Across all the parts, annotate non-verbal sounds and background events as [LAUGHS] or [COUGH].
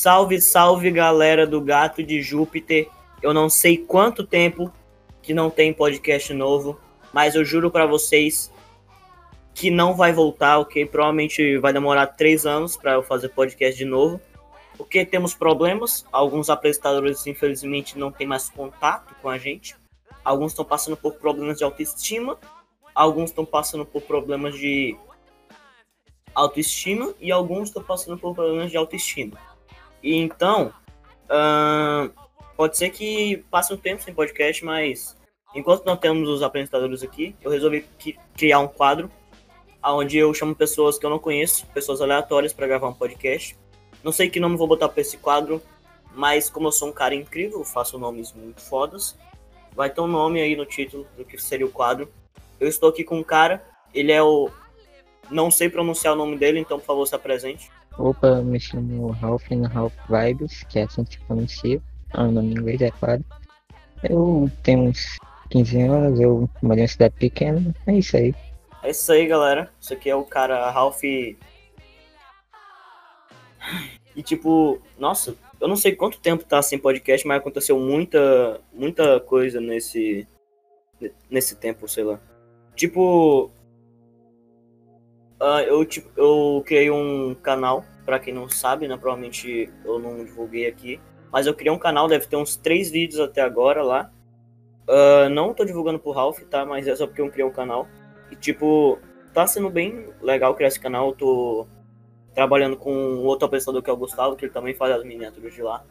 Salve, salve galera do Gato de Júpiter. Eu não sei quanto tempo que não tem podcast novo, mas eu juro para vocês que não vai voltar, ok? Provavelmente vai demorar três anos para eu fazer podcast de novo, porque temos problemas. Alguns apresentadores, infelizmente, não têm mais contato com a gente. Alguns estão passando por problemas de autoestima, alguns estão passando por problemas de autoestima e alguns estão passando por problemas de autoestima. E então, pode ser que passe um tempo sem podcast, mas enquanto não temos os apresentadores aqui, eu resolvi criar um quadro onde eu chamo pessoas que eu não conheço, pessoas aleatórias, para gravar um podcast. Não sei que nome vou botar para esse quadro, mas como eu sou um cara incrível, faço nomes muito fodas, vai ter um nome aí no título do que seria o quadro. Eu estou aqui com um cara, ele é o. Não sei pronunciar o nome dele, então por favor se apresente. Opa, me chamo Ralph Ralph Vibes, que é assim que se pronuncia. O nome em inglês é claro. Eu tenho uns 15 anos, eu moro em uma cidade pequena, é isso aí. É isso aí, galera. Isso aqui é o cara Ralph. E tipo, nossa, eu não sei quanto tempo tá sem podcast, mas aconteceu muita, muita coisa nesse nesse tempo, sei lá. Tipo, uh, eu tipo, eu criei um canal, para quem não sabe, né, provavelmente eu não divulguei aqui, mas eu criei um canal, deve ter uns três vídeos até agora lá. Uh, não tô divulgando pro Ralph, tá? Mas é só porque eu criei um canal. E, tipo, tá sendo bem legal criar esse canal. Eu tô trabalhando com outro apresentador que é o Gustavo, que ele também faz as miniaturas de lá.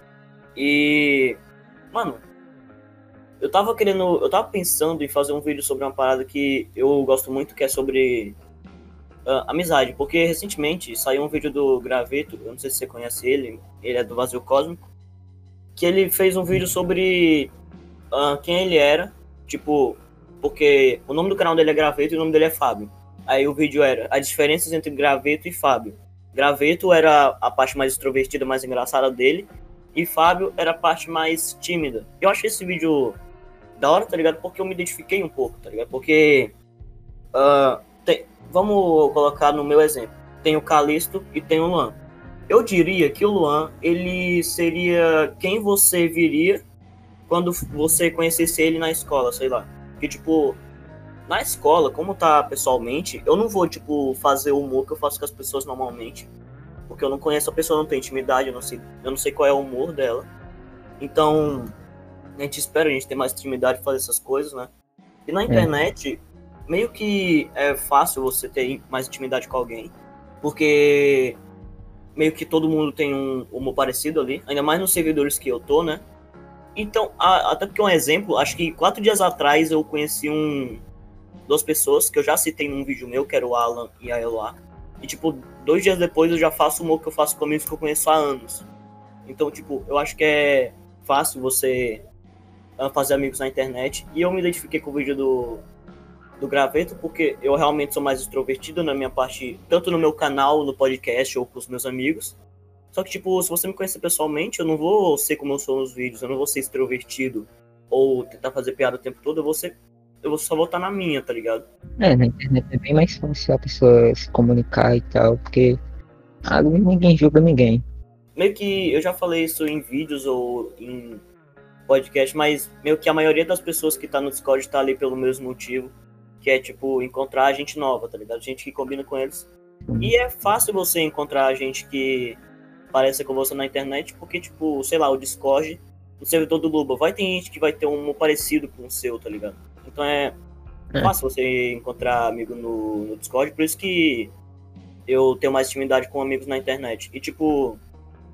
E, mano, eu tava querendo, eu tava pensando em fazer um vídeo sobre uma parada que eu gosto muito, que é sobre uh, amizade, porque recentemente saiu um vídeo do Graveto, eu não sei se você conhece ele, ele é do Vazio Cósmico, que ele fez um vídeo sobre uh, quem ele era, tipo, porque o nome do canal dele é Graveto e o nome dele é Fábio. Aí o vídeo era as diferenças entre Graveto e Fábio. Graveto era a parte mais extrovertida, mais engraçada dele, e Fábio era a parte mais tímida. Eu achei esse vídeo da hora, tá ligado? Porque eu me identifiquei um pouco, tá ligado? Porque. Uh, tem, vamos colocar no meu exemplo. Tem o Calisto e tem o Luan. Eu diria que o Luan, ele seria quem você viria quando você conhecesse ele na escola, sei lá. Que tipo, na escola, como tá pessoalmente, eu não vou, tipo, fazer o humor que eu faço com as pessoas normalmente. Porque eu não conheço a pessoa, não tenho intimidade, eu não sei, eu não sei qual é o humor dela. Então, a gente espera a gente ter mais intimidade fazer essas coisas, né? E na é. internet. Meio que é fácil você ter mais intimidade com alguém. Porque meio que todo mundo tem um humor parecido ali. Ainda mais nos servidores que eu tô, né? Então, a, até porque um exemplo, acho que quatro dias atrás eu conheci um duas pessoas que eu já citei num vídeo meu, que era o Alan e a Eloá. E, tipo, dois dias depois eu já faço humor que eu faço com amigos que eu conheço há anos. Então, tipo, eu acho que é fácil você ah, fazer amigos na internet. E eu me identifiquei com o vídeo do, do Graveto, porque eu realmente sou mais extrovertido na minha parte, tanto no meu canal, no podcast ou com os meus amigos. Só que, tipo, se você me conhecer pessoalmente, eu não vou ser como eu sou nos vídeos, eu não vou ser extrovertido ou tentar fazer piada o tempo todo, eu vou ser. Eu vou só voltar na minha, tá ligado? É, na internet é bem mais fácil a pessoa se comunicar e tal, porque ah, ninguém julga ninguém. Meio que eu já falei isso em vídeos ou em podcast, mas meio que a maioria das pessoas que tá no Discord tá ali pelo mesmo motivo, que é tipo encontrar gente nova, tá ligado? Gente que combina com eles. E é fácil você encontrar gente que aparece com você na internet, porque, tipo, sei lá, o Discord, o servidor do Luba, vai ter gente que vai ter um parecido com o seu, tá ligado? Então é, é. fácil você encontrar amigo no, no Discord, por isso que eu tenho mais intimidade com amigos na internet. E, tipo,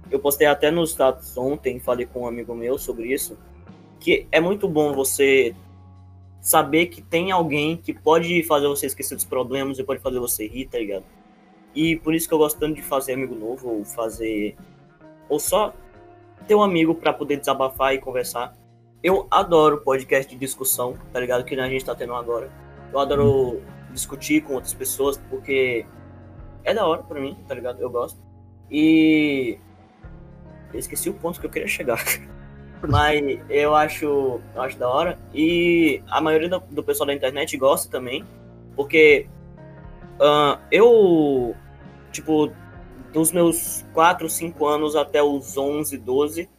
eu postei até nos status ontem, falei com um amigo meu sobre isso, que é muito bom você saber que tem alguém que pode fazer você esquecer dos problemas e pode fazer você rir, tá ligado? E por isso que eu gosto tanto de fazer amigo novo, ou fazer. Ou só ter um amigo para poder desabafar e conversar. Eu adoro podcast de discussão, tá ligado? Que a gente tá tendo agora. Eu adoro discutir com outras pessoas, porque é da hora pra mim, tá ligado? Eu gosto. E. Eu esqueci o ponto que eu queria chegar. [LAUGHS] Mas eu acho, eu acho da hora. E a maioria do, do pessoal da internet gosta também. Porque uh, eu tipo, dos meus 4, 5 anos até os 11, 12,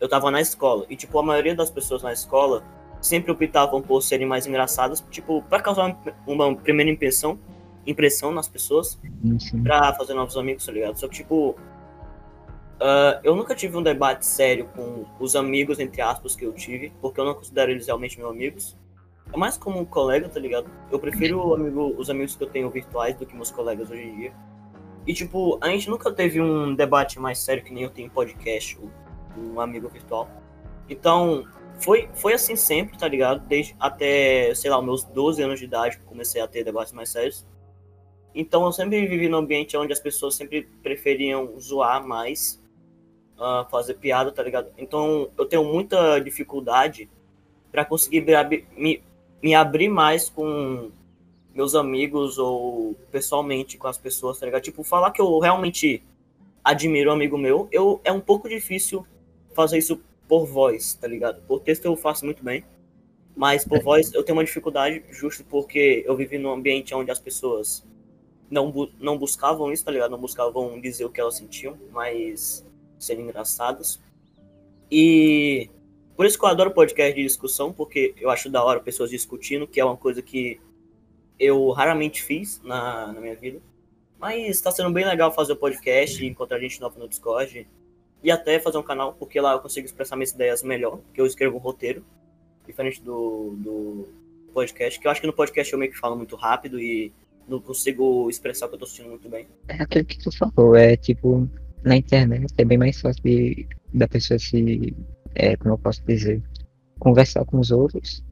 eu tava na escola. E, tipo, a maioria das pessoas na escola sempre optavam por serem mais engraçadas, tipo, para causar uma primeira impressão, impressão nas pessoas, pra fazer novos amigos, tá ligado? Só que, tipo, Uh, eu nunca tive um debate sério com os amigos, entre aspas, que eu tive, porque eu não considero eles realmente meus amigos. É mais como um colega, tá ligado? Eu prefiro amigo, os amigos que eu tenho virtuais do que meus colegas hoje em dia. E, tipo, a gente nunca teve um debate mais sério que nem eu tenho em podcast, um amigo virtual. Então, foi, foi assim sempre, tá ligado? Desde até, sei lá, meus 12 anos de idade comecei a ter debates mais sérios. Então, eu sempre vivi num ambiente onde as pessoas sempre preferiam zoar mais uh, fazer piada, tá ligado? Então eu tenho muita dificuldade para conseguir me, me abrir mais com meus amigos ou pessoalmente com as pessoas, tá ligado? Tipo, falar que eu realmente admiro um amigo meu, eu é um pouco difícil fazer isso por voz, tá ligado? Por texto eu faço muito bem, mas por voz eu tenho uma dificuldade justo porque eu vivi num ambiente onde as pessoas não, bu não buscavam isso, tá ligado? Não buscavam dizer o que elas sentiam, mas serem engraçadas. E por isso que eu adoro podcast de discussão, porque eu acho da hora pessoas discutindo, que é uma coisa que eu raramente fiz na, na minha vida. Mas está sendo bem legal fazer o podcast, encontrar gente nova no Discord e até fazer um canal, porque lá eu consigo expressar minhas ideias melhor, porque eu escrevo um roteiro, diferente do, do podcast, que eu acho que no podcast eu meio que falo muito rápido e não consigo expressar o que eu tô sentindo muito bem. É aquilo que tu falou, é tipo, na internet é bem mais fácil de, da pessoa se, é, como eu posso dizer, conversar com os outros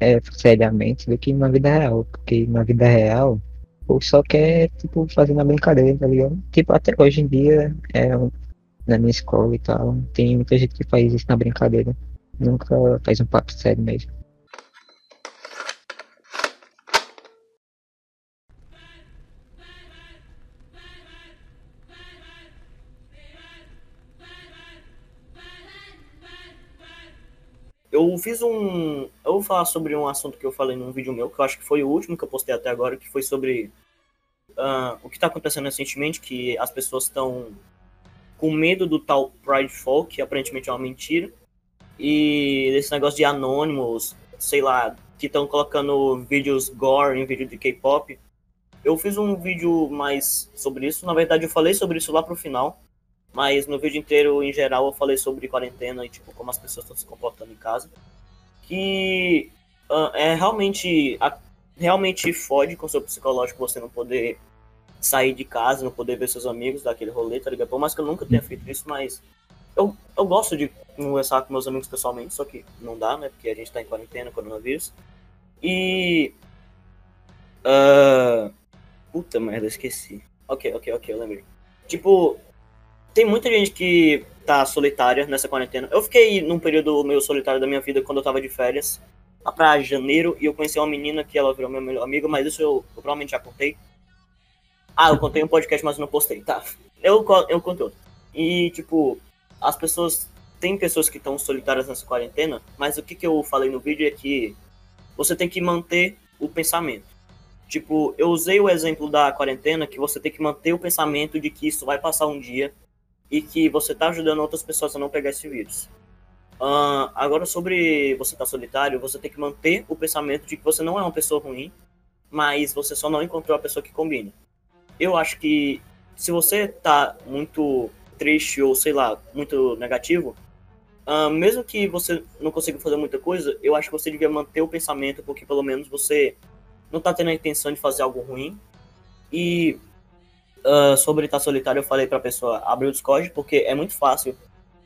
é, seriamente do que na vida real. Porque na vida real, o só quer, tipo, fazer na brincadeira, tá ligado? Tipo, até hoje em dia, é, na minha escola e tal, tem muita gente que faz isso na brincadeira. Nunca faz um papo sério mesmo. Eu fiz um. Eu vou falar sobre um assunto que eu falei num vídeo meu, que eu acho que foi o último que eu postei até agora, que foi sobre uh, o que está acontecendo recentemente, que as pessoas estão com medo do tal Pridefall, que aparentemente é uma mentira, e desse negócio de anônimos, sei lá, que estão colocando vídeos gore em vídeo de K-pop. Eu fiz um vídeo mais sobre isso, na verdade eu falei sobre isso lá pro final, mas no vídeo inteiro, em geral, eu falei sobre quarentena e tipo como as pessoas estão se comportando em casa. Que uh, é realmente a, realmente fode com o seu psicológico você não poder sair de casa, não poder ver seus amigos daquele rolê, tá ligado? Por mais que eu nunca tenha feito isso, mas eu, eu gosto de conversar com meus amigos pessoalmente, só que não dá, né? Porque a gente tá em quarentena, coronavírus. E. Uh, puta merda, esqueci. Ok, ok, ok, eu lembrei. Tipo, tem muita gente que tá solitária nessa quarentena. Eu fiquei num período meio solitário da minha vida quando eu tava de férias, lá pra janeiro, e eu conheci uma menina que ela virou minha melhor amiga, mas isso eu, eu provavelmente já contei. Ah, eu contei um podcast, mas não postei, tá. Eu, eu contei outro. E, tipo, as pessoas. Tem pessoas que estão solitárias nessa quarentena, mas o que, que eu falei no vídeo é que você tem que manter o pensamento. Tipo, eu usei o exemplo da quarentena que você tem que manter o pensamento de que isso vai passar um dia e que você está ajudando outras pessoas a não pegar esse vírus. Uh, agora, sobre você estar tá solitário, você tem que manter o pensamento de que você não é uma pessoa ruim, mas você só não encontrou a pessoa que combina. Eu acho que se você está muito triste ou, sei lá, muito negativo, uh, mesmo que você não consiga fazer muita coisa, eu acho que você devia manter o pensamento, porque pelo menos você não está tendo a intenção de fazer algo ruim. E uh, sobre estar solitário, eu falei pra pessoa abrir o Discord, porque é muito fácil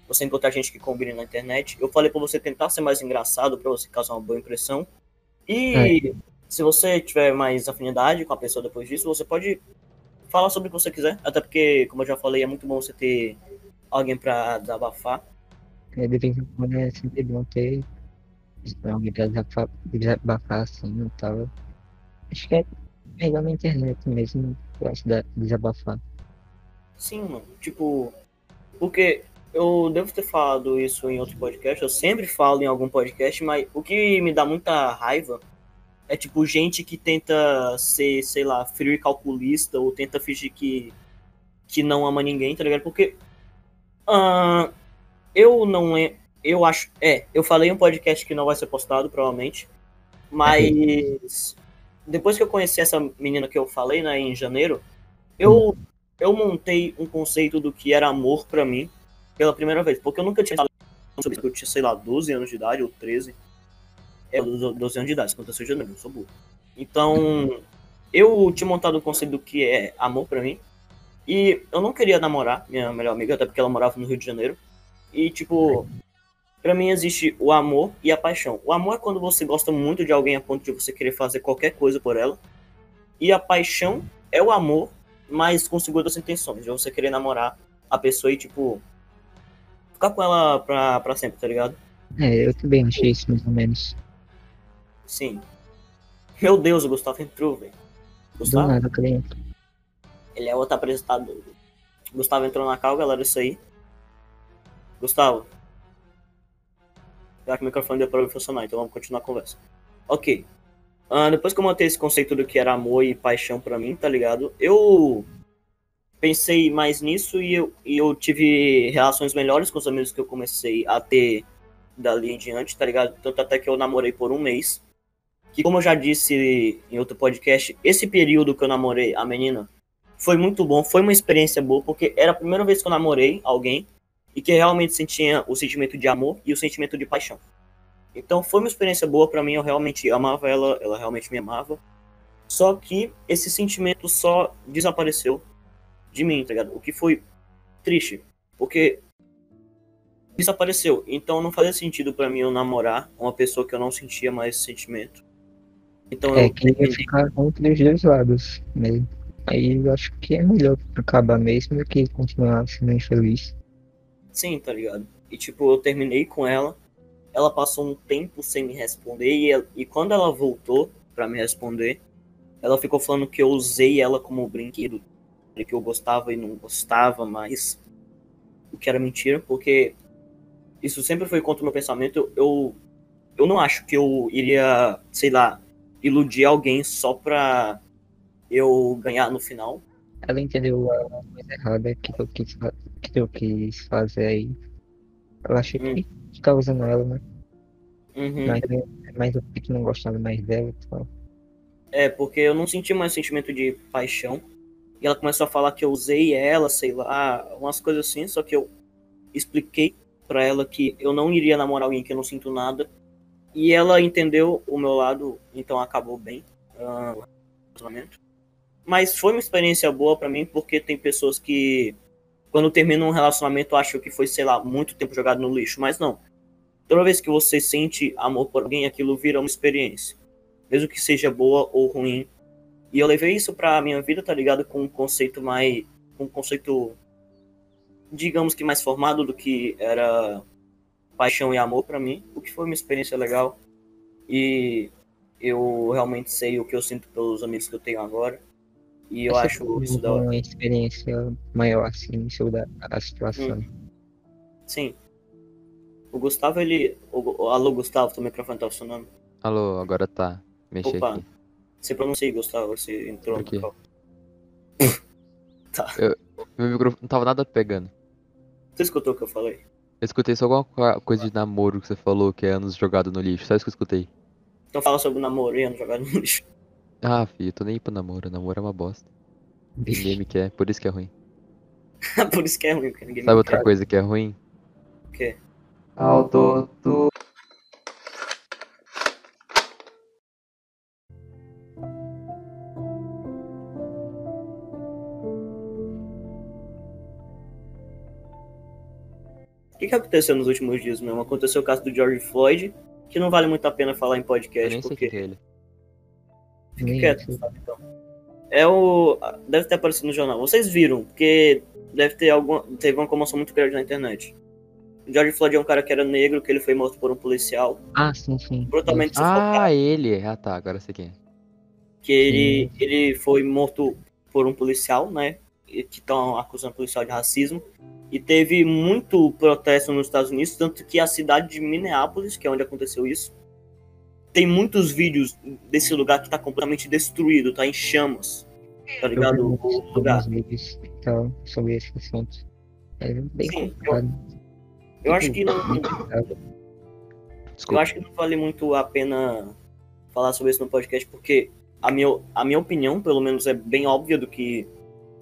você encontrar gente que combine na internet. Eu falei pra você tentar ser mais engraçado, pra você causar uma boa impressão. E é. se você tiver mais afinidade com a pessoa depois disso, você pode falar sobre o que você quiser. Até porque, como eu já falei, é muito bom você ter alguém pra desabafar. É, de vez em quando é sempre bom ter alguém pra desabafar assim e tal. Acho que é melhor na internet mesmo gosto de desabafar. Sim, mano. Tipo, porque eu devo ter falado isso em outro podcast, eu sempre falo em algum podcast, mas o que me dá muita raiva é tipo gente que tenta ser, sei lá, frio e calculista ou tenta fingir que que não ama ninguém, tá ligado? Porque uh, eu não é, eu acho, é, eu falei em um podcast que não vai ser postado provavelmente, mas depois que eu conheci essa menina que eu falei, né, em janeiro, eu eu montei um conceito do que era amor para mim pela primeira vez, porque eu nunca tinha falado sobre isso, eu tinha, sei lá, 12 anos de idade ou 13. É, 12 anos de idade, aconteceu em janeiro, eu sou burro. Então, eu tinha montado um conceito do que é amor para mim. E eu não queria namorar minha melhor amiga, até porque ela morava no Rio de Janeiro. E, tipo, para mim existe o amor e a paixão. O amor é quando você gosta muito de alguém a ponto de você querer fazer qualquer coisa por ela. E a paixão é o amor, mas com segundas intenções. De você querer namorar a pessoa e, tipo, ficar com ela pra, pra sempre, tá ligado? É, eu também achei isso mais ou menos. Sim. Meu Deus, o Gustavo entrou, velho. Gustavo? Do nada, cliente. Ele é outro apresentador. Gustavo entrou na cal, galera, isso aí. Gustavo. Já que o microfone deu para funcionar, então vamos continuar a conversa. Ok. Uh, depois que eu montei esse conceito do que era amor e paixão para mim, tá ligado? Eu pensei mais nisso e eu, e eu tive relações melhores com os amigos que eu comecei a ter dali em diante, tá ligado? Tanto até que eu namorei por um mês que, como eu já disse em outro podcast, esse período que eu namorei a menina foi muito bom, foi uma experiência boa, porque era a primeira vez que eu namorei alguém e que realmente sentia o sentimento de amor e o sentimento de paixão. Então foi uma experiência boa para mim, eu realmente amava ela, ela realmente me amava. Só que esse sentimento só desapareceu de mim, tá ligado? O que foi triste, porque desapareceu. Então não fazia sentido para mim eu namorar uma pessoa que eu não sentia mais sentimento. Então é eu que ia ficar entre os dois lados, né? Aí eu acho que é melhor acabar mesmo do que continuar sendo infeliz. Sim, tá ligado? E tipo, eu terminei com ela, ela passou um tempo sem me responder e, ela, e quando ela voltou para me responder, ela ficou falando que eu usei ela como brinquedo, que eu gostava e não gostava, mas o que era mentira, porque isso sempre foi contra o meu pensamento. Eu, eu não acho que eu iria, sei lá, iludir alguém só pra eu ganhar no final. Ela entendeu a coisa errada que eu quis, que eu quis fazer aí. Eu achei hum. que tá usando ela, né? Uhum. Mas, mas eu que não gostava mais dela e tal. É, porque eu não senti mais sentimento de paixão. E ela começou a falar que eu usei ela, sei lá, umas coisas assim, só que eu expliquei para ela que eu não iria namorar alguém que eu não sinto nada e ela entendeu o meu lado, então acabou bem uh, o. Mas foi uma experiência boa para mim, porque tem pessoas que, quando terminam um relacionamento, acham que foi, sei lá, muito tempo jogado no lixo. Mas não. Toda vez que você sente amor por alguém, aquilo vira uma experiência. Mesmo que seja boa ou ruim. E eu levei isso pra minha vida, tá ligado? Com um conceito mais. Um conceito. Digamos que mais formado do que era paixão e amor para mim, o que foi uma experiência legal. E eu realmente sei o que eu sinto pelos amigos que eu tenho agora. E eu Acho acho isso da hora. Uma experiência maior, assim, sobre a, a situação. Hum. Sim. O Gustavo, ele. O, alô, Gustavo, teu microfone tá funcionando? Alô, agora tá. Mexi Opa. aqui. Você pronuncia, Gustavo, você entrou no [LAUGHS] Tá. Eu, meu microfone não tava nada pegando. Você escutou o que eu falei? Eu escutei só alguma coisa de namoro que você falou, que é anos jogado no lixo. Só isso que eu escutei. Então fala sobre namoro e anos jogado no lixo. Ah, filho, eu tô nem aí pro namoro. Namoro é uma bosta. Ninguém me quer, por isso que é ruim. [LAUGHS] por isso que é ruim, porque ninguém Sabe me outra quer. coisa que é ruim? O quê? Alto, tu... O que, que aconteceu nos últimos dias mesmo? Aconteceu o caso do George Floyd, que não vale muito a pena falar em Eu podcast, nem sei porque. quem é ele. Fique Nem quieto, sei. sabe, então. É o. Deve ter aparecido no jornal. Vocês viram, porque deve ter algum. Teve uma comoção muito grande na internet. O George Floyd é um cara que era negro, que ele foi morto por um policial, Ah, sim, sim. brutalmente sufocado. Ah, ele. Ah, tá. Agora sei quem é. que ele, ele foi morto por um policial, né? e Que estão acusando o policial de racismo. E teve muito protesto nos Estados Unidos, tanto que a cidade de Minneapolis, que é onde aconteceu isso, tem muitos vídeos desse lugar que tá completamente destruído, tá em chamas. Tá ligado? Eu vi O lugar. vídeos. tal sobre esse assunto. É bem Sim, complicado. Eu acho que não, Complicado. eu Desculpa. acho que não vale muito a pena falar sobre isso no podcast, porque a minha, a minha opinião, pelo menos, é bem óbvia do que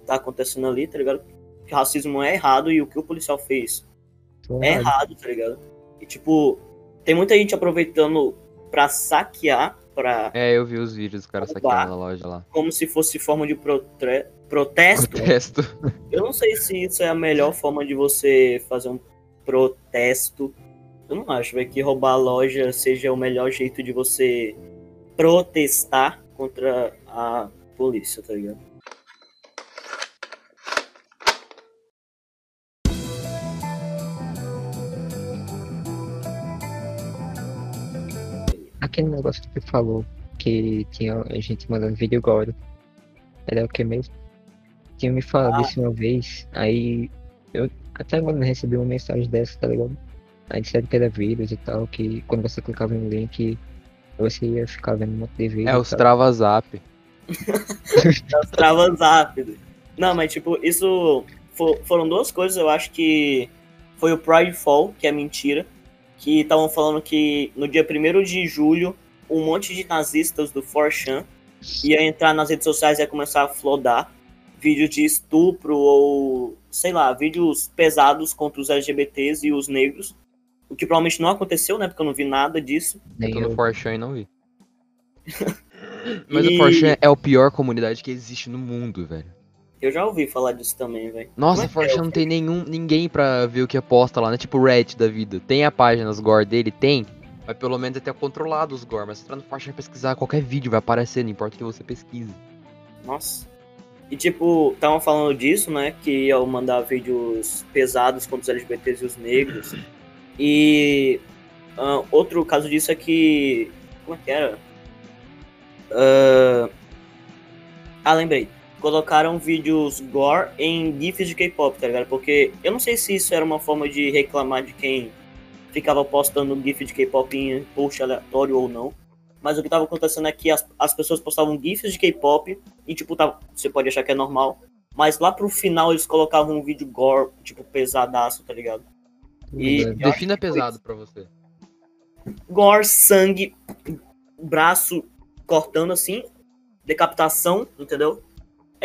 tá acontecendo ali, tá ligado? Que racismo é errado e o que o policial fez Tô é errado. errado, tá ligado? E tipo, tem muita gente aproveitando pra saquear, pra, É, eu vi os vídeos dos caras Oba. saqueando na loja lá. como se fosse forma de protre- protesto. Protesto. Eu não sei se isso é a melhor forma de você fazer um protesto. Eu não acho, velho, que roubar a loja seja o melhor jeito de você protestar contra a polícia, tá ligado? Aquele negócio que tu falou, que tinha a gente mandando vídeo agora. Era o que mesmo? Tinha me falado Ah. isso uma vez, aí eu até agora não recebi uma mensagem dessa, tá ligado? Aí disseram que era vírus e tal, que quando você clicava no link, você ia ficar vendo um monte de vídeo. É e os tal. trava zap. [LAUGHS] As travas rápido. Não, mas tipo, isso fo- foram duas coisas, eu acho que foi o Pridefall, que é mentira, que estavam falando que no dia 1 de julho, um monte de nazistas do 4chan ia entrar nas redes sociais e ia começar a flodar vídeos de estupro ou, sei lá, vídeos pesados contra os LGBTs e os negros. O que provavelmente não aconteceu, né? Porque eu não vi nada disso. Eu Nem tô no eu. 4chan e não vi. [LAUGHS] Mas E- o 4chan é a pior comunidade que existe no mundo, velho. Eu já ouvi falar disso também, velho. Nossa, é que é? 4chan não tem nenhum, ninguém pra ver o que aposta lá, né? Tipo o Reddit da vida. Tem a página, os gore dele? Tem. Mas pelo menos é ter controlado os gore. Mas se entrar no 4chan e pesquisar, qualquer vídeo vai aparecer, não importa o que você pesquise. Nossa. E tipo, estavam falando disso, né? Que iam mandar vídeos pesados contra os LGBTs e os negros. E ah, outro caso disso é que. Como é que era? Ah, ah, lembrei. Colocaram vídeos gore em GIFs de K-pop, tá ligado? Porque eu não sei se isso era uma forma de reclamar de quem ficava postando GIF de K-pop em post aleatório ou não. Mas o que tava acontecendo é que as, as pessoas postavam GIFs de K-pop e, tipo, tava, você pode achar que é normal. Mas lá pro final eles colocavam um vídeo gore, tipo, pesadaço, tá ligado? E Uhum. eu Defina foi pesado pra você. gore, sangue, braço cortando assim, decapitação, entendeu?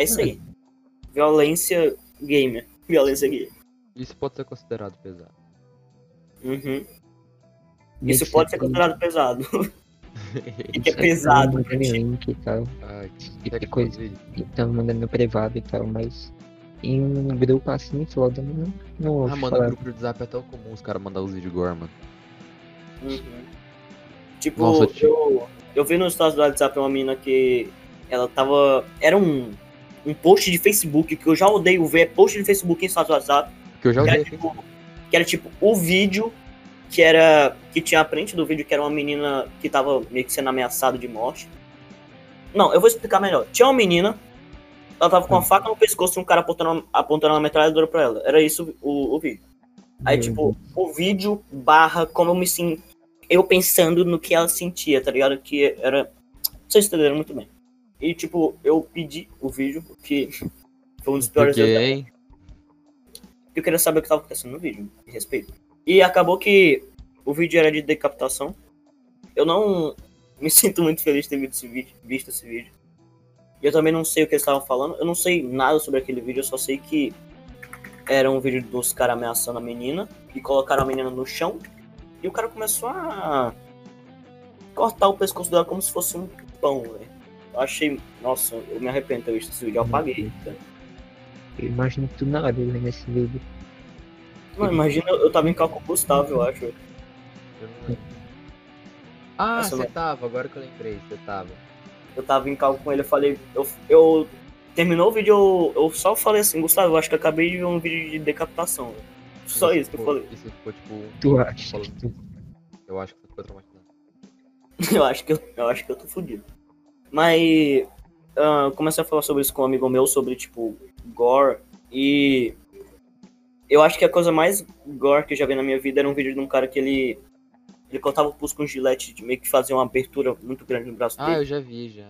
É isso aí. [LAUGHS] Violência gamer. Violência gamer. Isso pode ser considerado pesado. Uhum. Isso pode ser considerado pesado. [LAUGHS] E que é pesado. mandando link e tal. Ai, E que que coisa. E tava mandando no privado e tal, mas em um grupo assim, foda, não, não Ah, mano, no falar. grupo do Zap é tão comum os caras mandar os vídeos gore, mano. Uhum. Tipo, Nossa, eu, eu vi no status do WhatsApp uma mina que ela tava. Era um, um post de Facebook, que eu já odeio ver, post de Facebook em status WhatsApp. Que eu já Que usei era, tipo, que era tipo o vídeo que era. Que tinha a frente do vídeo que era uma menina que tava meio que sendo ameaçada de morte. Não, eu vou explicar melhor. Tinha uma menina, ela tava com uma Hum. faca no pescoço e um cara apontando, apontando uma metralhadora pra ela. Era isso o, o vídeo. Aí, Meu tipo, o vídeo barra como eu me sinto. Eu pensando no que ela sentia, tá ligado? Que era. Vocês entenderam muito bem. E, tipo, eu pedi o vídeo, porque foi um dos piores porque eu queria saber o que estava acontecendo no vídeo, de respeito. E acabou que o vídeo era de decapitação. Eu não me [LAUGHS] sinto muito feliz de ter visto esse vídeo. Visto esse vídeo. E eu também não sei o que eles estavam falando. Eu não sei nada sobre aquele vídeo, eu só sei que era um vídeo dos caras ameaçando a menina e colocaram a menina no chão. E o cara começou a cortar o pescoço dela como se fosse um pão, velho. Eu achei. Nossa, eu me arrependo de esse vídeo. Eu apaguei. cara. Eu imagino que tu na hora vendo esse vídeo. Mano, imagina, eu tava em cálculo Gustavo, eu acho. Eu não lembro. Ah, você não- tava, agora que eu lembrei, você tava. eu tava em cálculo com ele, eu falei, eu, eu terminou o vídeo, eu, eu só falei assim, Gustavo, eu acho que eu acabei de ver um vídeo de decapitação. velho." Só isso que eu falei. Isso ficou tipo. [LAUGHS] Tu acha Eu acho que você ficou traumatizado. Eu acho que eu, eu acho que eu tô fudido. Mas ah, eu comecei a falar sobre isso com um amigo meu, sobre tipo, gore. E eu acho que a coisa mais gore que eu já vi na minha vida era um vídeo de um cara que ele. Ele cortava o pulso com gilete, de meio que fazia uma abertura muito grande no braço Ah, dele. eu já vi, já.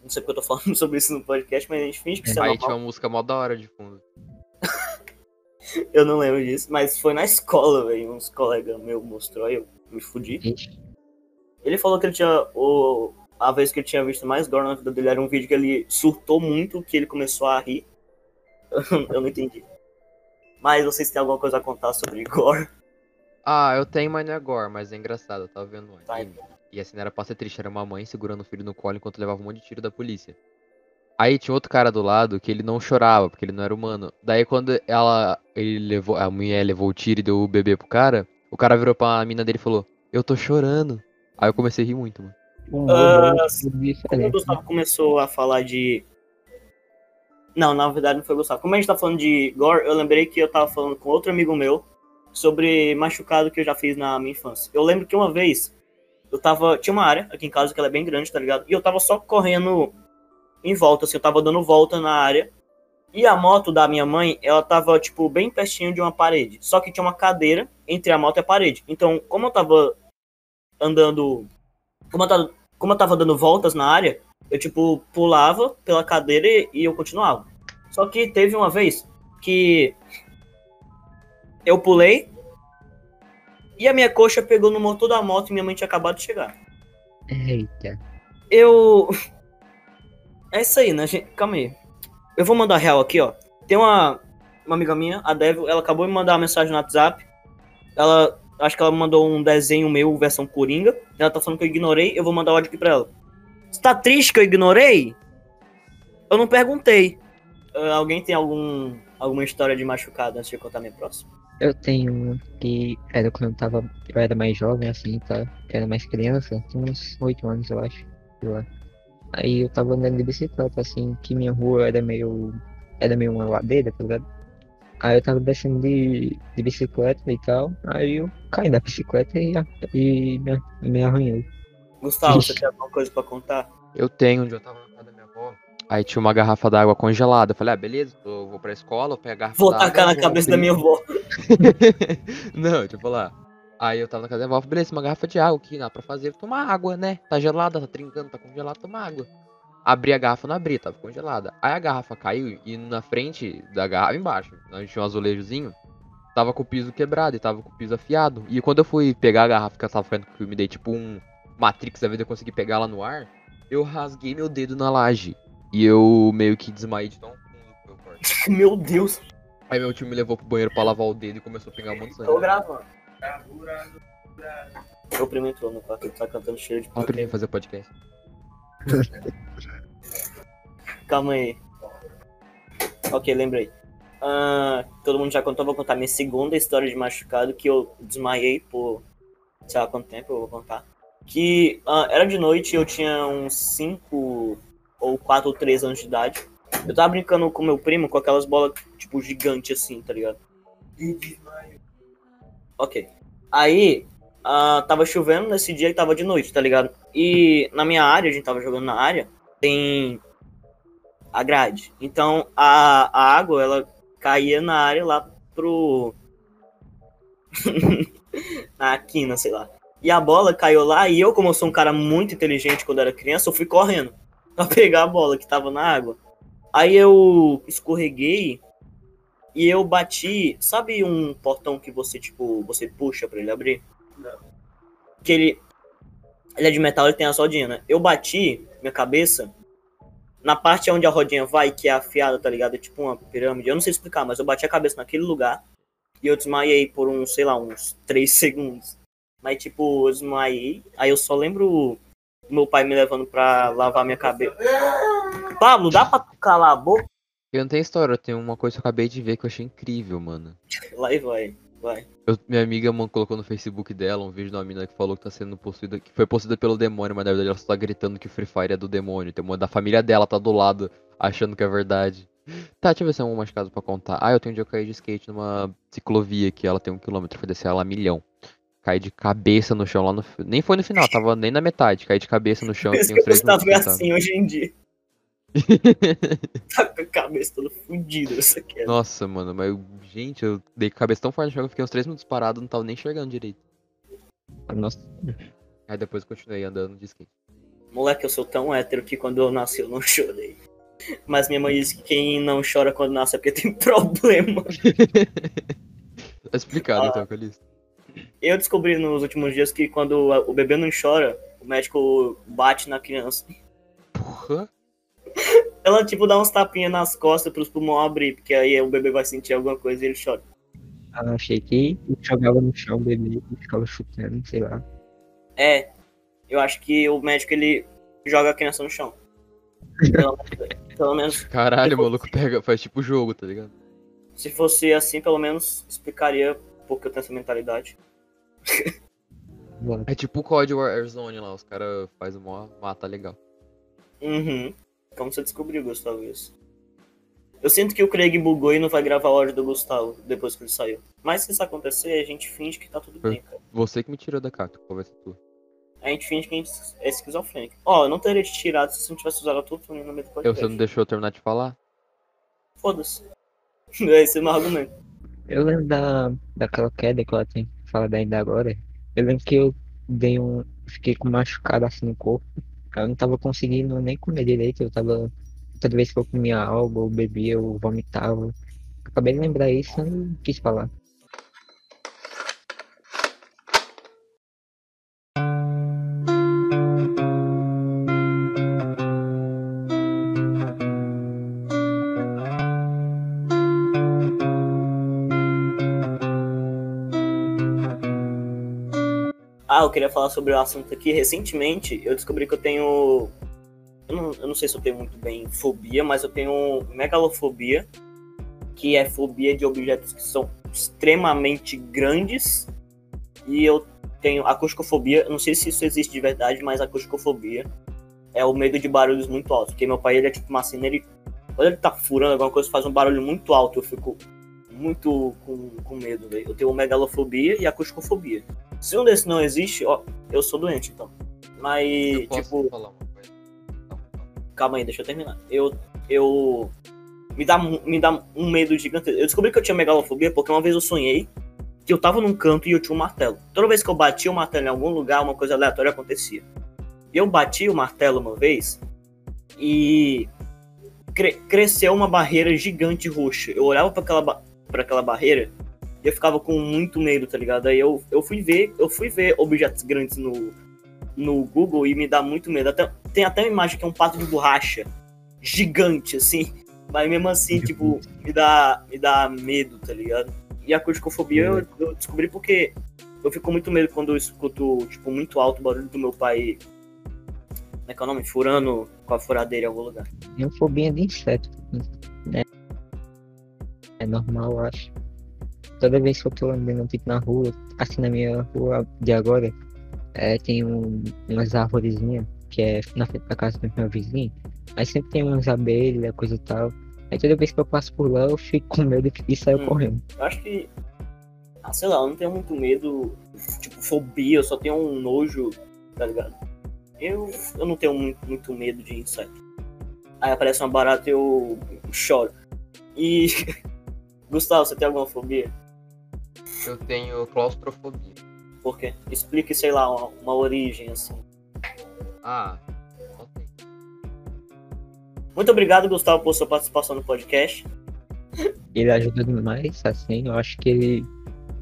Não sei porque eu tô falando [LAUGHS] sobre isso no podcast, mas a gente finge que isso é Aí normal. tinha uma música mó da hora de fundo. [LAUGHS] Eu não lembro disso, mas foi na escola, velho. Uns colegas meus mostrou aí eu me fudi. Ixi, Ele falou que ele tinha. O, a vez que ele tinha visto mais gore na vida dele era um vídeo que ele surtou muito, que ele começou a rir. [LAUGHS] eu não entendi. Mas vocês têm alguma coisa a contar sobre gore? Ah, eu tenho, mas não é gore, mas é engraçado. Eu tava vendo um Tá, anime. E assim, não era pra ser triste, era uma mãe segurando o filho no colo enquanto levava um monte de tiro da polícia. Aí tinha outro cara do lado que ele não chorava, porque ele não era humano. Daí quando ela. Ele levou. A mulher levou o tiro e deu o bebê pro cara, o cara virou pra mina dele e falou, eu tô chorando. Aí eu comecei a rir muito, mano. Um Como o né? Gustavo começou a falar de. Não, na verdade não foi o Gustavo. Como a gente tá falando de gore, eu lembrei que eu tava falando com outro amigo meu sobre machucado que eu já fiz na minha infância. Eu lembro que uma vez eu tava. Tinha uma área aqui em casa que ela é bem grande, tá ligado? E eu tava só correndo em volta, assim, eu tava dando volta na área. E a moto da minha mãe, ela tava, tipo, bem pertinho de uma parede. Só que tinha uma cadeira entre a moto e a parede. Então, como eu tava andando. Como eu tava, como eu tava dando voltas na área, eu, tipo, pulava pela cadeira e eu continuava. Só que teve uma vez que eu pulei e a minha coxa pegou no motor da moto e minha mãe tinha acabado de chegar. Eita. Eu. [LAUGHS] É isso aí, né, gente? Calma aí. Eu vou mandar real aqui, ó. Tem uma, uma amiga minha, a Devil, ela acabou de mandar uma mensagem no WhatsApp. Ela. Acho que ela mandou um desenho meu, versão Coringa. Ela tá falando que eu ignorei, eu vou mandar o áudio aqui pra ela. Você tá triste que eu ignorei? Eu não perguntei. Ah, alguém tem algum, alguma história de machucado antes de eu contar minha próxima? Eu tenho que era quando eu tava. Eu era mais jovem, assim, tá? Eu era mais criança, tinha uns 8 anos, eu acho. sei lá. Aí eu tava andando de bicicleta, assim, que minha rua era meio. Era meio uma ladeira, tá ligado? Aí eu tava descendo de, de bicicleta e tal. Aí eu caí da bicicleta e, e me, me arranhei. Gustavo, você Ixi. tem alguma coisa pra contar? Eu tenho, onde eu tava na casa da minha avó. Aí tinha uma garrafa d'água congelada. Eu falei, ah, beleza, eu vou pra escola, eu pego a garrafa Vou tacar na cabeça da minha avó. [LAUGHS] Não, deixa eu falar. Aí eu tava na casa da minha avó, falei, beleza, uma garrafa de água aqui, dá pra fazer, tomar água, né? Tá gelada, tá trincando, tá congelada, toma água. Abri a garrafa, não abri, tava congelada. Aí a garrafa caiu e na frente da garrafa, embaixo, onde tinha um azulejozinho, tava com o piso quebrado e tava com o piso afiado. E quando eu fui pegar a garrafa que eu tava ficando que eu me dei tipo um Matrix da vida, eu consegui pegar ela no ar, eu rasguei meu dedo na laje. E eu meio que desmaiei de tão fundo que o. [LAUGHS] Meu Deus. Aí meu tio me levou pro banheiro pra lavar o dedo e começou a pegar um monte de sangue. Tô gravando. O primo entrou no quarto, ele tá cantando cheio de Fala pra mim fazer podcast. [LAUGHS] Calma aí. Ok, lembrei. Ah, todo mundo já contou, vou contar minha segunda história de machucado que eu desmaiei por sei lá quanto tempo eu vou contar. Que ah, era de noite, eu tinha uns 5 ou 4 ou 3 anos de idade. Eu tava brincando com meu primo com aquelas bolas, tipo, gigantes assim, tá ligado? Ok. Aí, ah, tava chovendo nesse dia e tava de noite, tá ligado? E na minha área, a gente tava jogando na área, tem a grade. Então a, a água ela caía na área lá pro. [LAUGHS] na quina, sei lá. E a bola caiu lá e eu, como eu sou um cara muito inteligente quando era criança, eu fui correndo [LAUGHS] pra pegar a bola que tava na água. Aí eu escorreguei e eu bati. Sabe um portão que você, tipo, você puxa pra ele abrir? Que ele. Ele é de metal, ele tem a rodinha, né? Eu bati minha cabeça na parte onde a rodinha vai, que é afiada, tá ligado? É tipo uma pirâmide. Eu não sei explicar, mas eu bati a cabeça naquele lugar e eu desmaiei por uns, sei lá, uns 3 [LAUGHS] segundos. Mas, tipo, eu desmaiei. Aí eu só lembro meu pai me levando pra lavar minha cabeça. Pablo, dá pra calar a boca? Eu não tenho história, eu tenho uma coisa que eu acabei de ver que eu achei incrível, mano. Lá e vai, vai. Eu- minha amiga mano, colocou no Facebook dela um vídeo de uma menina que falou que tá sendo possuída, que foi possuída pelo demônio, mas na verdade ela só tá gritando que o Free Fire é do demônio. Tem uma da família dela, tá do lado, achando que é verdade. Tá, deixa eu ver se tem alguma mais caso pra contar. Ah, eu tenho um dia eu caí de skate numa ciclovia que ela tem um quilômetro, foi descer ela a milhão. Caí de cabeça no chão lá no. Nem foi no final, tava nem na metade. Caí de cabeça no chão. Isso Tem que minutos sentado. assim hoje em dia. [LAUGHS] Tá com a cabeça toda fudida, isso aqui. é. Nossa, mano, mas eu- gente, eu dei com a cabeça tão forte no chão que eu fiquei uns 3 minutos parado, não tava nem enxergando direito. Nossa, Aí depois eu continuei andando de skate. Moleque, eu sou tão hétero que quando eu nasci eu não [LAUGHS] chorei. Mas minha mãe disse que quem não chora quando nasce é porque tem [LAUGHS] problema. Tá explicado Ah. então, Calista. Eu descobri nos últimos dias que quando o bebê não chora, o médico bate na criança. Porra. Ela, tipo, dá uns tapinhas nas costas pros pulmões abrir, porque aí o bebê vai sentir alguma coisa e ele chora. Ah, achei que jogava no chão o bebê e ficava chutando, sei lá. É, eu acho que o médico, ele joga a criança no chão. Pelo, pelo menos, Caralho, o maluco pega, faz tipo jogo, tá ligado? se fosse assim, pelo menos explicaria porque eu tenho essa mentalidade. É tipo o COD Warzone lá, os caras fazem uma mata legal. Uhum. Como você descobriu, Gustavo, isso? Eu sinto que o Craig bugou e não vai gravar o áudio do Gustavo depois que ele saiu. Mas se isso acontecer, a gente finge que tá tudo bem, cara. Você que me tirou da cacto, conversa tu. A gente finge que a gente é esquizofrênico. Ó, eu não teria te tirado se você não tivesse usado tudo no meio do Eu, podcast. você não deixou eu terminar de falar? Foda-se. [LAUGHS] Esse é o meu argumento. Eu lembro da, daquela queda que ela tem falado ainda agora. Eu lembro que eu dei um. Fiquei com machucado assim no corpo. Eu não tava conseguindo nem comer direito. Eu tava. Toda vez que eu comia algo, ou bebia, eu vomitava. Acabei de lembrar isso e não quis falar. Ah, eu queria falar sobre o assunto aqui. Recentemente, eu descobri que eu tenho. Eu não, eu não sei se eu tenho muito bem fobia, mas eu tenho megalofobia, que é fobia de objetos que são extremamente grandes. E eu tenho acusticofobia. Eu não sei se isso existe de verdade, mas acusticofobia é o medo de barulhos muito altos. Porque meu pai, ele é tipo uma cena, ele. Quando ele tá furando alguma coisa, faz um barulho muito alto. Eu fico muito com, com medo, velho. Eu tenho megalofobia e acusticofobia. Se um desses não existe, ó, eu sou doente, então. Mas, tipo, calma aí, deixa eu terminar. Eu. Eu. Me dá, me dá um medo gigantesco. Eu descobri que eu tinha megalofobia porque uma vez eu sonhei que eu tava num canto e eu tinha um martelo. Toda vez que eu batia o martelo em algum lugar, uma coisa aleatória acontecia. E eu bati o martelo uma vez e. cre- cresceu uma barreira gigante roxa. Eu olhava pra aquela, ba- aquela barreira e eu ficava com muito medo, tá ligado? Aí eu, eu fui ver, eu fui ver objetos grandes no, no Google e me dá muito medo. Até, tem até uma imagem que é um pato de borracha gigante, assim. Mas mesmo assim, tipo, me dá, me dá medo, tá ligado? E a corticofobia eu, eu descobri porque eu fico com muito medo quando eu escuto, tipo, muito alto o barulho do meu pai. Como é que é o nome? Furando com a furadeira em algum lugar. Tenho fobia de inseto. Né? É normal, eu acho. Toda vez que eu tô andando tipo, na rua, assim na minha rua de agora, é, tem um, umas arvorezinhas que é na frente da casa do meu vizinho. Aí sempre tem umas abelhas, coisa e tal. Aí toda vez que eu passo por lá, eu fico com medo [LAUGHS] e saio Hum. correndo. Eu acho que. Ah, sei lá, eu não tenho muito medo, tipo, fobia, eu só tenho um nojo, tá ligado? Eu, eu não tenho muito, muito medo de inseto. Aí aparece uma barata e eu choro. E. [LAUGHS] Gustavo, você tem alguma fobia? Eu tenho claustrofobia. Por quê? Explique, sei lá, uma, uma origem, assim. Ah, ok. Muito obrigado, Gustavo, por sua participação no podcast. Ele ajuda demais, assim, eu acho que ele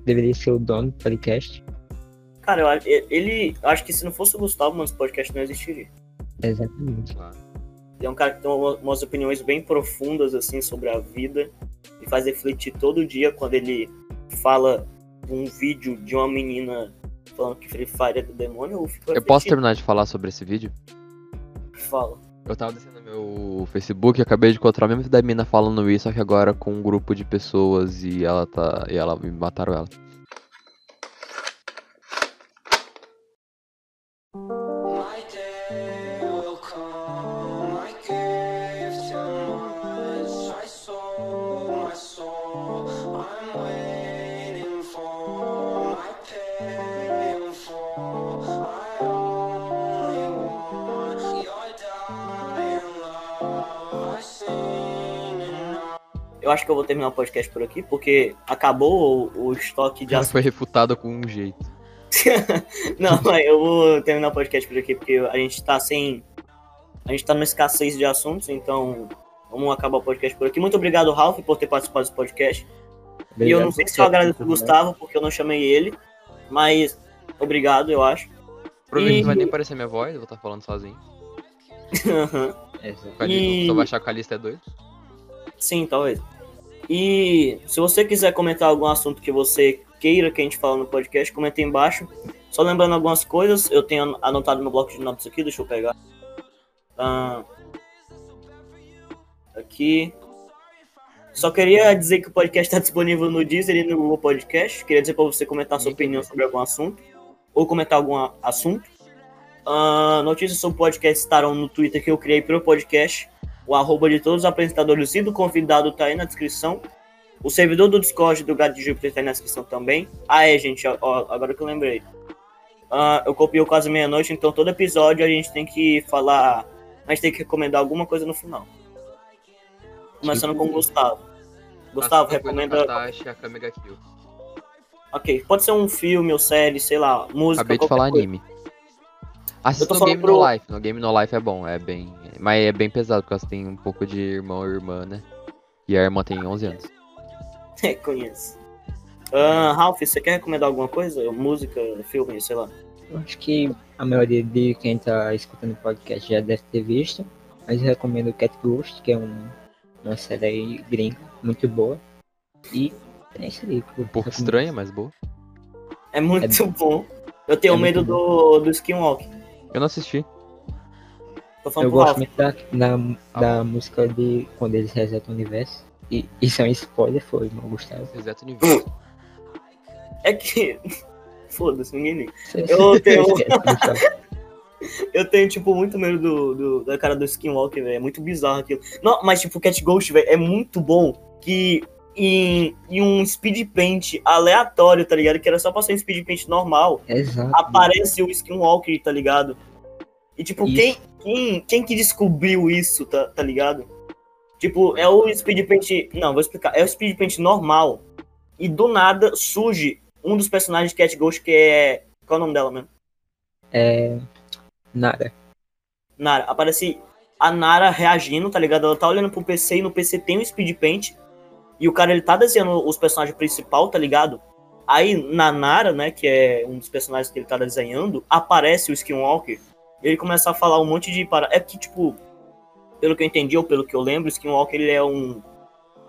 deveria ser o dono do podcast. Cara, eu, acho- ele. eu acho que se não fosse o Gustavo, mano, esse podcast não existiria. Exatamente. É um cara que tem uma- umas opiniões bem profundas, assim, sobre a vida. E faz refletir todo dia quando ele fala um vídeo de uma menina falando que Free Fire é do demônio. Eu, fico Eu posso terminar de falar sobre esse vídeo? Fala. Eu tava descendo no meu Facebook e acabei de encontrar a mesma da mina falando isso, só que agora com um grupo de pessoas e ela tá. E ela me mataram ela. Eu acho que eu vou terminar o podcast por aqui, porque acabou o, o estoque de Ela assuntos. foi refutada com um jeito. [LAUGHS] Não, mas eu vou terminar o podcast por aqui, porque a gente tá sem. A gente tá numa escassez de assuntos, então vamos acabar o podcast por aqui. Muito obrigado, Ralph, por ter participado desse podcast. e eu não sei se eu agradeço o Gustavo, porque eu não chamei ele, mas obrigado, eu acho. Provavelmente E- não vai nem aparecer minha voz, eu vou estar falando sozinho. Exato. O Cali- E- Só vai achar que o Calista é doido. Sim, talvez. E se você quiser comentar algum assunto que você queira que a gente fale no podcast, comenta aí embaixo. Só lembrando algumas coisas, eu tenho anotado no bloco de notas aqui, deixa eu pegar. Ah, aqui. Só queria dizer que o podcast está disponível no Deezer e no Google Podcast. Queria dizer para você comentar sua opinião sobre algum assunto. Ou comentar algum assunto. Ah, notícias sobre o podcast estarão no Twitter que eu criei para o podcast. O arroba de todos os apresentadores e do convidado tá aí na descrição. O servidor do Discord do Gato de Júpiter tá aí na descrição também. Ah, é, gente, ó, agora que eu lembrei. Ah, eu copiei o quase meia-noite, então todo episódio a gente tem que falar. A gente tem que recomendar alguma coisa no final. Começando com o Gustavo. Gustavo, no recomenda. Ok, pode ser um filme ou série, sei lá, música. Acabei de falar coisa. anime. Assista no Game pro- No Life. No Game No Life é bom, é bem. Mas é bem pesado, porque você tem um pouco de irmão e irmã, né? E a irmã tem 11 anos. [LAUGHS] É, conheço. Ah, Ralph, você quer recomendar alguma coisa? Música, filme, sei lá. Eu acho que a maioria de quem tá escutando o podcast já deve ter visto, mas eu recomendo Cat Ghost, que é um, uma série aí gringa, muito boa. E é isso aí. Um pouco estranha, mas boa. É muito bom. Eu tenho É medo do, do Skinwalk. Eu não assisti. Tô falando Eu gosto muito da, da, Ah, da música de quando eles resetam o universo. E isso é um spoiler, foi, não Gustavo. Reseta o universo. [LAUGHS] É que. [LAUGHS] Foda-se, ninguém liga. Eu tenho-. [LAUGHS] Eu tenho, tipo, muito medo do, do- da cara do Skinwalker, velho. É muito bizarro aquilo. Não, mas, tipo, o Cat Ghost, velho, é muito bom que em, em um speed paint aleatório, tá ligado? Que era só pra ser um speed paint normal. Exato. Aparece o Skinwalker, tá ligado? E, tipo, Isso. quem, quem, quem que descobriu isso, tá, tá ligado? Tipo, é o speed paint. Não, vou explicar. É o speed paint normal. E do nada surge um dos personagens de Cat Ghost que é. Qual é o nome dela mesmo? É. Nada. Nara. Aparece a Nara reagindo, tá ligado? Ela tá olhando pro PC e no PC tem um speed paint. E o cara ele tá desenhando os personagens principal, tá ligado? Aí na Nara, né, que é um dos personagens que ele tá desenhando, aparece o Skinwalker. Ele começa a falar um monte de para É que tipo, pelo que eu entendi ou pelo que eu lembro, Skinwalker ele é um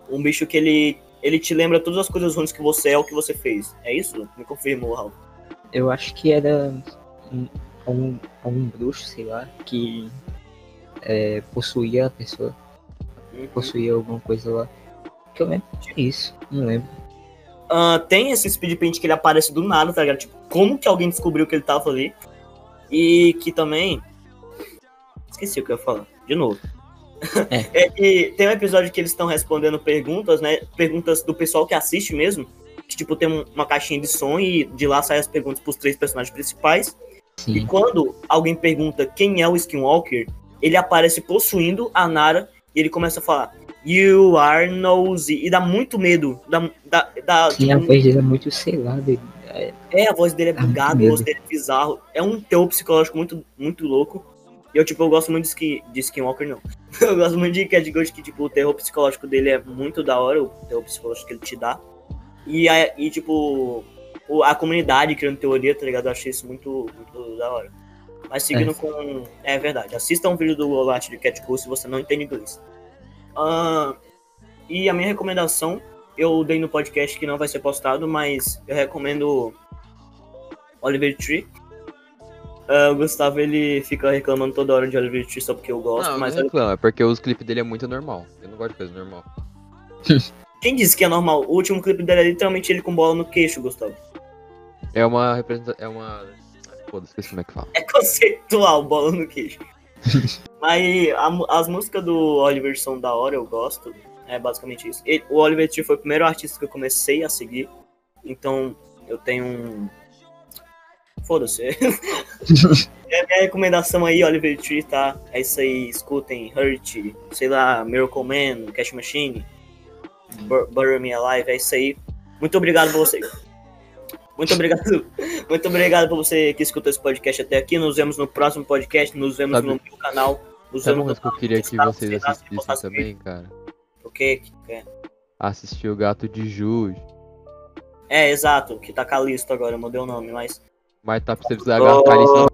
um bicho que ele ele te lembra todas as coisas ruins que você é ou que você fez. É isso? Me confirmou, Raul. Eu acho que era um, um, um bruxo, sei lá, que é, possuía a pessoa, possuía alguma coisa lá. Que eu lembro é isso, não lembro. Ah, tem esse speed paint que ele aparece do nada, tá ligado? Tipo, como que alguém descobriu que ele tava ali? E que também. Esqueci o que eu ia falar. De novo. É. [LAUGHS] É que tem um episódio que eles estão respondendo perguntas, né? Perguntas do pessoal que assiste mesmo. Que, tipo, tem um- uma caixinha de som e de lá saem as perguntas pros três personagens principais. E Sim, quando alguém pergunta quem é o Skinwalker, ele aparece possuindo a Nara e ele começa a falar You are nosy. E dá muito medo. Dá, dá, dá, sim a tipo, voz dele é muito, sei lá, é, a voz dele é muito bugada, a medo. voz dele é bizarro. É um teor psicológico muito, muito louco. E eu, tipo, eu gosto muito de, Skin, de Skinwalker, não. [LAUGHS] Eu gosto muito de Cat Ghost, que, tipo, o terror psicológico dele é muito da hora, o terror psicológico que ele te dá. E, a, e tipo, a comunidade criando teoria, tá ligado? Eu achei isso muito, muito da hora. Mas seguindo É. com... É verdade, assista um vídeo do Olart de Cat Ghost se você não entende inglês. Ah, e a minha recomendação, eu dei no podcast que não vai ser postado, mas eu recomendo Oliver Tree. Ah, o Gustavo, ele fica reclamando toda hora de Oliver Tree só porque eu gosto, Não, mas não reclama, é porque os clipes dele é muito normal. Eu não gosto de coisa normal. [LAUGHS] quem disse que é normal? O último clipe dele é literalmente ele com bola no queixo, Gustavo. É uma representação. É uma. Foda-se, esqueci como é que fala. É conceitual, bola no queixo. [LAUGHS] Mas a as músicas do Oliver são da hora, eu gosto. É basicamente isso. Ele- o Oliver Tree foi o primeiro artista que eu comecei a seguir. Então eu tenho um. Foda-se. [LAUGHS] é a minha recomendação aí, Oliver Tree, tá? É isso aí, escutem Hurt, sei lá, Miracle Man, Cash Machine, Bur- Bury Me Alive, é isso aí. Muito obrigado por você. Muito obrigado. Muito obrigado por você que escutou esse podcast até aqui. Nos vemos no próximo podcast. Nos vemos Sabe- no meu canal. Nos Sabe vemos coisa que eu no queria que vocês assistissem também, cara? O quê? Quer? Assistir o Gato de Jus. É, exato. Que tá Calisto agora, eu mudei o nome, mas. Mas tá precisando Calice não